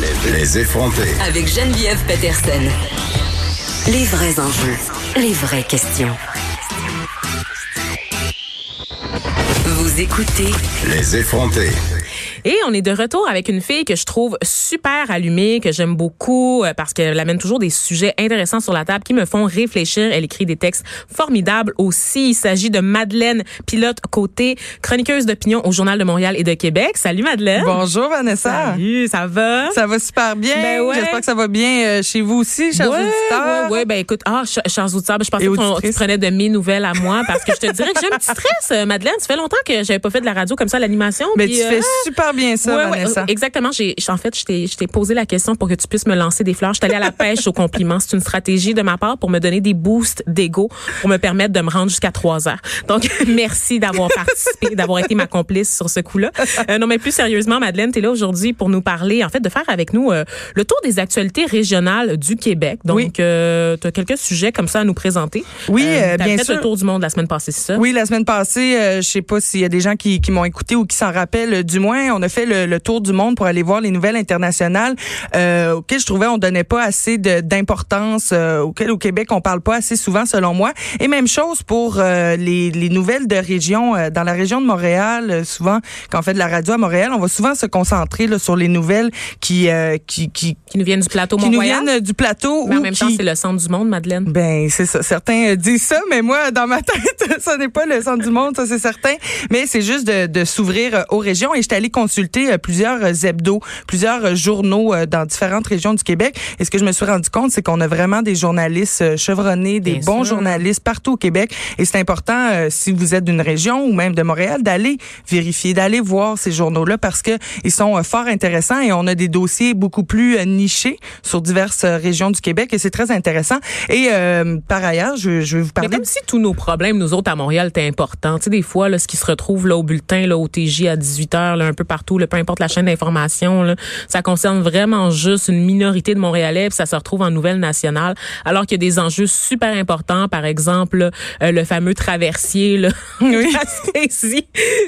Les, les effronter. Avec Geneviève Peterson. Les vrais enjeux, les vraies questions. Vous écoutez Les effronter. Et on est de retour avec une fille que je trouve super allumée, que j'aime beaucoup euh, parce qu'elle amène toujours des sujets intéressants sur la table qui me font réfléchir. Elle écrit des textes formidables aussi. Il s'agit de Madeleine Pilote Côté, chroniqueuse d'opinion au Journal de Montréal et de Québec. Salut Madeleine. Bonjour Vanessa. Salut, ça va? Ça va super bien. Ben ouais. J'espère que ça va bien euh, chez vous aussi, chers ouais, auditeurs. Ouais, ouais, ben écoute, ah, ch- chers auditeurs, ben, je pensais que tu prenais de mes nouvelles à moi parce que je te dirais que j'ai un petit stress, euh, Madeleine. Ça fait longtemps que j'avais pas fait de la radio comme ça, l'animation. Mais tu euh, fais super bien ça, Ouais, ouais, Vanessa. euh, exactement. J'ai, en fait, je t'ai, posé la question pour que tu puisses me lancer des fleurs. Je suis allée à la pêche au compliment. C'est une stratégie de ma part pour me donner des boosts d'ego, pour me permettre de me rendre jusqu'à 3 heures. Donc, merci d'avoir participé, d'avoir été ma complice sur ce coup-là. Euh, non, mais plus sérieusement, Madeleine, tu es là aujourd'hui pour nous parler, en fait, de faire avec nous euh, le tour des actualités régionales du Québec. Donc, Oui. euh, tu as quelques sujets comme ça à nous présenter. Oui, euh, t'as bien fait sûr. le tour du monde la semaine passée, c'est ça? Oui, la semaine passée, euh, je sais pas s'il y a des gens qui, qui m'ont écouté ou qui s'en rappellent. euh, Du moins, on a fait le, le tour du monde pour aller voir les nouvelles internationales euh, auxquelles je trouvais on donnait pas assez d'importance, euh, auxquelles au Québec on parle pas assez souvent, selon moi. Et même chose pour euh, les, les nouvelles de région. dans la région de Montréal, souvent, quand on fait de la radio à Montréal, on va souvent se concentrer là, sur les nouvelles qui, qui, qui, Qui nous viennent du plateau qui nous viennent du plateau. Mais en même qui... temps, c'est le centre du monde, Madeleine. Ben, c'est ça. Certains disent ça, mais moi, dans ma tête, ça n'est pas le centre du monde, ça c'est certain. Mais c'est juste de, de s'ouvrir aux régions. Et j'étais allée consulter euh, plusieurs euh, hebdos, plusieurs euh, journaux dans différentes régions du Québec. Et ce que je me suis rendu compte, c'est qu'on a vraiment des journalistes chevronnés, des Bien bons sûr. journalistes partout au Québec. Et c'est important, euh, si vous êtes d'une région ou même de Montréal, d'aller vérifier, d'aller voir ces journaux-là parce que ils sont euh, fort intéressants et on a des dossiers beaucoup plus euh, nichés sur diverses régions du Québec et c'est très intéressant. Et par ailleurs, je, je vais vous Mais parler. comme si tous nos problèmes, nous autres à Montréal, étaient importants. Tu sais, des fois, là, ce qui se retrouve là, au bulletin, là, au TJ à 18 h là, un peu partout, là, peu importe la chaîne d'information, ça concerne vraiment juste une minorité de Montréalais, puis ça se retrouve en nouvelle nationale, alors qu'il y a des enjeux super importants, par exemple, euh, le fameux traversier, là, Oui. tu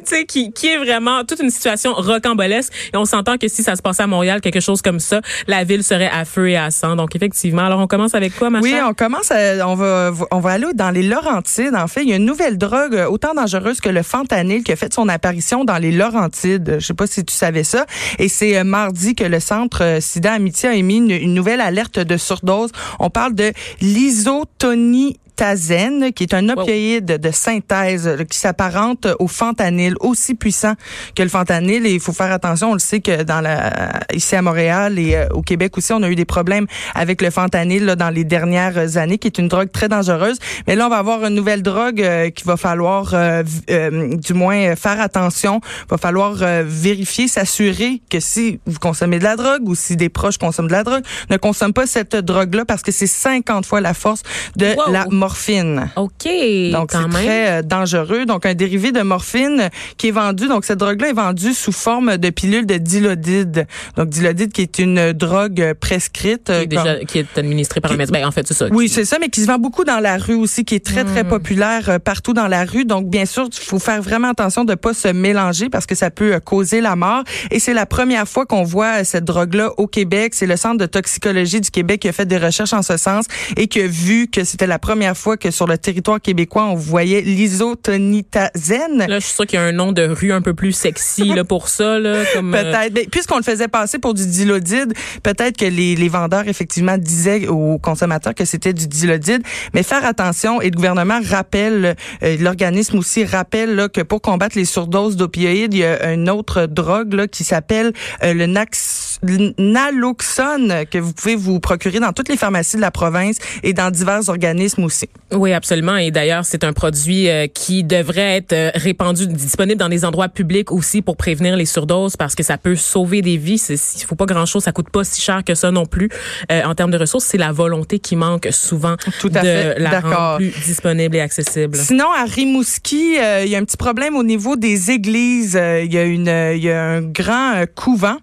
sais, qui, qui est vraiment toute une situation rocambolesque. Et on s'entend que si ça se passait à Montréal, quelque chose comme ça, la ville serait à feu et à sang. Donc, effectivement, alors on commence avec quoi, ma Oui, chère? on commence à, on va on va aller dans les Laurentides. En fait, il y a une nouvelle drogue euh, autant dangereuse que le fentanyl qui a fait son apparition dans les Laurentides. Je sais pas si tu savais ça. Et c'est euh, mardi que le centre euh, Sida Amitié a émis une, une nouvelle alerte de surdose. On parle de l'isotonie qui est un opioïde de synthèse euh, qui s'apparente au fentanyl, aussi puissant que le fentanyl. Et il faut faire attention, on le sait que dans la, ici à Montréal et euh, au Québec aussi, on a eu des problèmes avec le fentanyl là, dans les dernières années, qui est une drogue très dangereuse. Mais là, on va avoir une nouvelle drogue euh, qu'il va falloir, euh, euh, du moins, euh, faire attention. Il va falloir vérifier, s'assurer que si vous consommez de la drogue ou si des proches consomment de la drogue, ne consomment pas cette drogue-là parce que c'est 50 fois la force de Wow. la morphine. OK, Donc, c'est très euh, dangereux. Donc, un dérivé de morphine euh, qui est vendu. Donc, cette drogue-là est vendue sous forme de pilule de dilodide. Donc, dilodide qui est une drogue euh, prescrite. qui euh, est, déjà, comme- qui est administré par un médecin. Ben, en fait, c'est ça. oui, qui- c'est ça, mais qui se vend beaucoup dans la rue aussi, qui est très, Hmm. très populaire euh, partout dans la rue. Donc, bien sûr, il faut faire vraiment attention de ne pas se mélanger parce que ça peut euh, causer la mort. Et c'est la première fois qu'on voit euh, cette drogue-là au Québec. C'est le Centre de toxicologie du Québec qui a fait des recherches en ce sens et qui a vu que c'était la première fois que sur le territoire québécois, on voyait l'isotonitazène. Là, je suis sûre qu'il y a un nom de rue un peu plus sexy là, pour ça. Là, comme, euh, Peut-être. Puisqu'on le faisait passer pour du dilodide, peut-être que les, les vendeurs, effectivement, disaient aux consommateurs que c'était du dilodide. Mais faire attention, et le gouvernement rappelle, euh, l'organisme aussi rappelle là, que pour combattre les surdoses d'opioïdes, il y a une autre drogue là, qui s'appelle euh, le nax, naloxone que vous pouvez vous procurer dans toutes les pharmacies de la province et dans divers organismes aussi. Oui, absolument. Et d'ailleurs, c'est un produit euh, qui devrait être euh, répandu, disponible dans des endroits publics aussi pour prévenir les surdoses parce que ça peut sauver des vies. Il faut pas grand-chose, ça coûte pas si cher que ça non plus. Euh, en termes de ressources, c'est la volonté qui manque souvent Tout à de fait, la rendre plus disponible et accessible. Sinon, à Rimouski, euh, il y a un petit problème au niveau des églises. Il y a une, il y a un grand couvent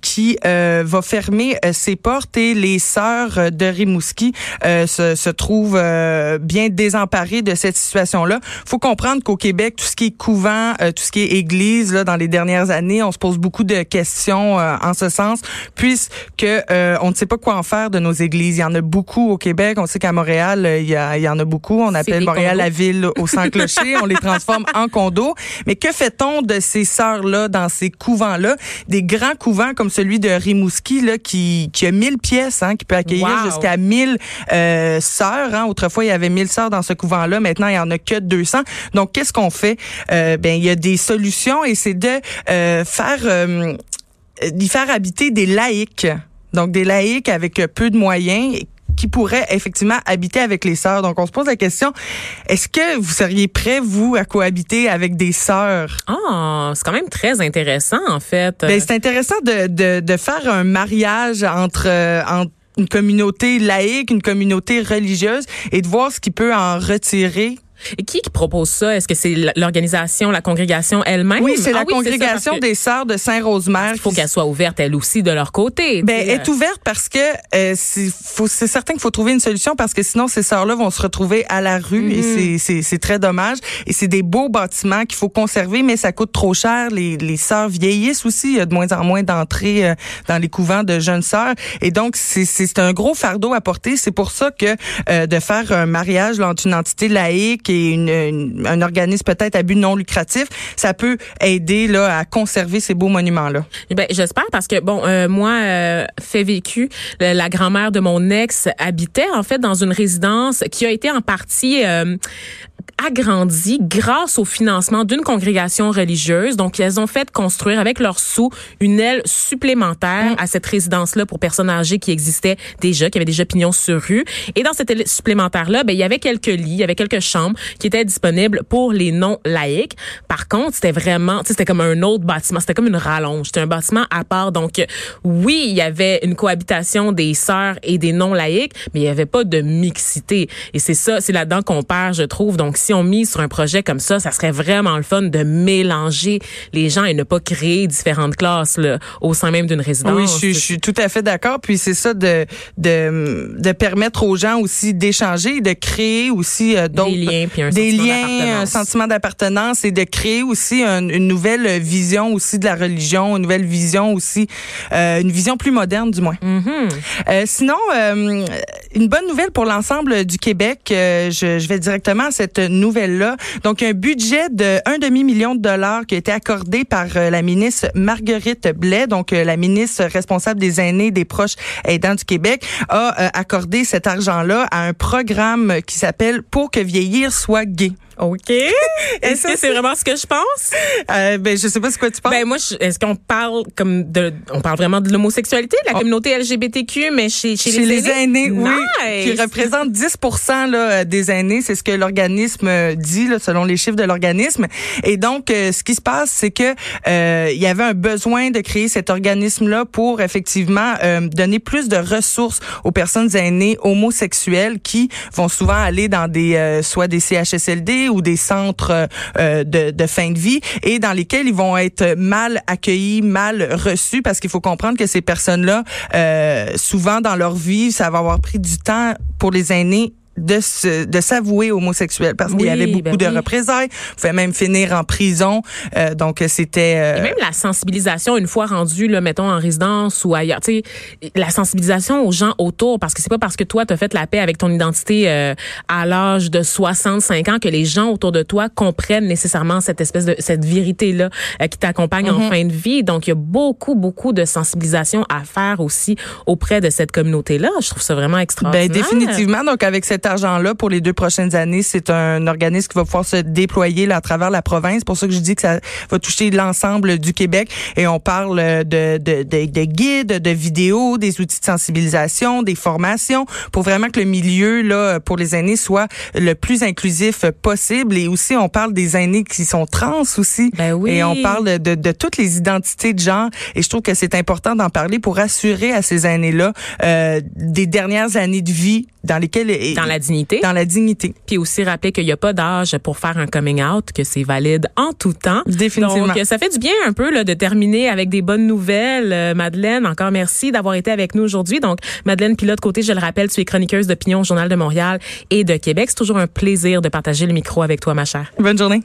qui euh, va fermer euh, ses portes et les sœurs de Rimouski euh, se, se trouvent bien désemparées de cette situation-là. faut comprendre qu'au Québec, tout ce qui est couvent, tout ce qui est église, là, dans les dernières années, on se pose beaucoup de questions en ce sens, puisque on ne sait pas quoi en faire de nos églises. Il y en a beaucoup au Québec. On sait qu'à Montréal, il y, a, il y en a beaucoup. On appelle Montréal la ville au sans-clocher. on les transforme en condos. Mais que fait-on de ces sœurs-là dans ces couvents-là? Des grands couvents comme celui de Rimouski, là, qui, qui a 1000 pièces, hein, qui peut accueillir jusqu'à 1000 euh, sœurs. Hein. Autrefois, il y avait 1000 sœurs dans ce couvent-là. Maintenant, il y en a que 200. Donc, qu'est-ce qu'on fait? Euh, ben, il y a des solutions et c'est de euh, faire euh, d'y faire habiter des laïcs. Donc des laïcs avec peu de moyens qui pourraient effectivement habiter avec les sœurs. Donc, on se pose la question, est-ce que vous seriez prêt, vous, à cohabiter avec des sœurs? Ah, c'est quand même très intéressant, en fait. Ben, c'est intéressant de, de, de, faire un mariage entre, euh, entre une communauté laïque, une communauté religieuse et de voir ce qui peut en retirer et qui, qui propose ça? Est-ce que c'est l'organisation, la congrégation elle-même? Oui, c'est la ah congrégation des Sœurs de Saint-Rosemère. Il faut qu'elle soit ouverte, elle aussi, de leur côté. Ben, elle est ouverte parce que euh, c'est certain qu'il faut trouver une solution parce que sinon, ces sœurs-là vont se retrouver à la rue et mm-hmm. c'est très dommage. Et c'est des beaux bâtiments qu'il faut conserver, mais ça coûte trop cher. Les, les sœurs vieillissent aussi. Il y a de moins en moins d'entrées euh, dans les couvents de jeunes sœurs. Et donc, c'est un gros fardeau à porter. C'est pour ça que euh, de faire un mariage là, entre une entité laïque qui une, un organisme peut-être à but non lucratif, ça peut aider là à conserver ces beaux monuments là. Eh ben j'espère parce que bon euh, moi euh, fait vécu la grand-mère de mon ex habitait en fait dans une résidence qui a été en partie euh, agrandi grâce au financement d'une congrégation religieuse. Donc, elles ont fait construire avec leurs sous une aile supplémentaire mm. à cette résidence-là pour personnes âgées qui existait déjà, qui avaient déjà pignon sur rue. Et dans cette aile supplémentaire-là, ben, il y avait quelques lits, il y avait quelques chambres qui étaient disponibles pour les non-laïcs. Par contre, c'était vraiment, c'était comme un autre bâtiment, c'était comme une rallonge, c'était un bâtiment à part. Donc, oui, il y avait une cohabitation des sœurs et des non-laïcs, mais il n'y avait pas de mixité. Et c'est ça, c'est là-dedans qu'on perd, je trouve. Donc, si on mise sur un projet comme ça, ça serait vraiment le fun de mélanger les gens et ne pas créer différentes classes là, au sein même d'une résidence. Oui, je, je, suis tout à fait d'accord. Puis c'est ça de, de, de permettre aux gens aussi d'échanger, de créer aussi euh, d'autres des liens, puis un des sentiment liens, un sentiment d'appartenance et de créer aussi une nouvelle vision aussi de la religion, une nouvelle vision aussi, euh, une vision plus moderne du moins. Mm-hmm. euh, sinon, euh, une bonne nouvelle pour l'ensemble du Québec. Euh, je, je vais directement à cette nouvelle-là. Donc, un budget de un demi-million de dollars qui a été accordé par euh, la ministre Marguerite Blais, donc euh, la ministre responsable des aînés, des proches aidants du Québec, a euh, accordé cet argent-là à un programme qui s'appelle Pour que vieillir soit gay. OK. Est-ce que c'est vraiment ce que je pense? Euh, ben, je sais pas ce que tu penses. Ben, moi, est-ce qu'on parle comme de, on parle vraiment de l'homosexualité, la oh. communauté LGBTQ, mais chez, chez, chez les, aînés? oui. Qui représente 10 là, des aînés. C'est ce que l'organisme dit, selon les chiffres de l'organisme. Et donc, euh, ce qui se passe, c'est que, euh, il y avait un besoin de créer cet organisme-là pour effectivement euh, donner plus de ressources aux personnes aînées homosexuelles qui vont souvent aller dans des, euh, soit des CHSLD ou des centres euh, de, de, fin de vie et dans lesquels ils vont être mal accueillis, mal reçus parce qu'il faut comprendre que ces personnes-là, euh, souvent dans leur vie, ça va avoir pris du temps pour les aînés de de s'avouer homosexuel parce qu'il y avait beaucoup ben de représailles, pouvait même finir en prison. Euh, donc c'était euh, Et même la sensibilisation une fois rendu là mettons en résidence ou ailleurs, tu sais la sensibilisation aux gens autour parce que c'est pas parce que toi tu as fait la paix avec ton identité euh, à l'âge de 65 ans que les gens autour de toi comprennent nécessairement cette espèce de cette vérité là euh, qui t'accompagne en mm-hmm. fin de vie. Donc il y a beaucoup beaucoup de sensibilisation à faire aussi auprès de cette communauté là. Je trouve ça vraiment ben, extraordinaire. Ben définitivement donc avec cette argent-là pour les deux prochaines années, c'est un organisme qui va pouvoir se déployer là, à travers la province. pour ça que je dis que ça va toucher l'ensemble du Québec. Et on parle de, de, de, de, guides, de vidéos, des outils de sensibilisation, des formations, pour vraiment que le milieu là pour les aînés soit le plus inclusif possible. Et aussi, on parle des aînés qui sont trans aussi. Ben oui. Et on parle de, de toutes les identités de genre. Et je trouve que c'est important d'en parler pour assurer à ces aînés-là euh, des dernières années de vie dans lesquelles dans la la dignité. Dans la dignité. Puis aussi rappeler qu'il n'y a pas d'âge pour faire un coming out, que c'est valide en tout temps. Définitivement. Donc, ça fait du bien un peu là, de terminer avec des bonnes nouvelles. Euh, Madeleine, encore merci d'avoir été avec nous aujourd'hui. Donc, Madeleine Pilote, côté, je le rappelle, tu es chroniqueuse d'opinion au Journal de Montréal et de Québec. C'est toujours un plaisir de partager le micro avec toi, ma chère. Bonne journée.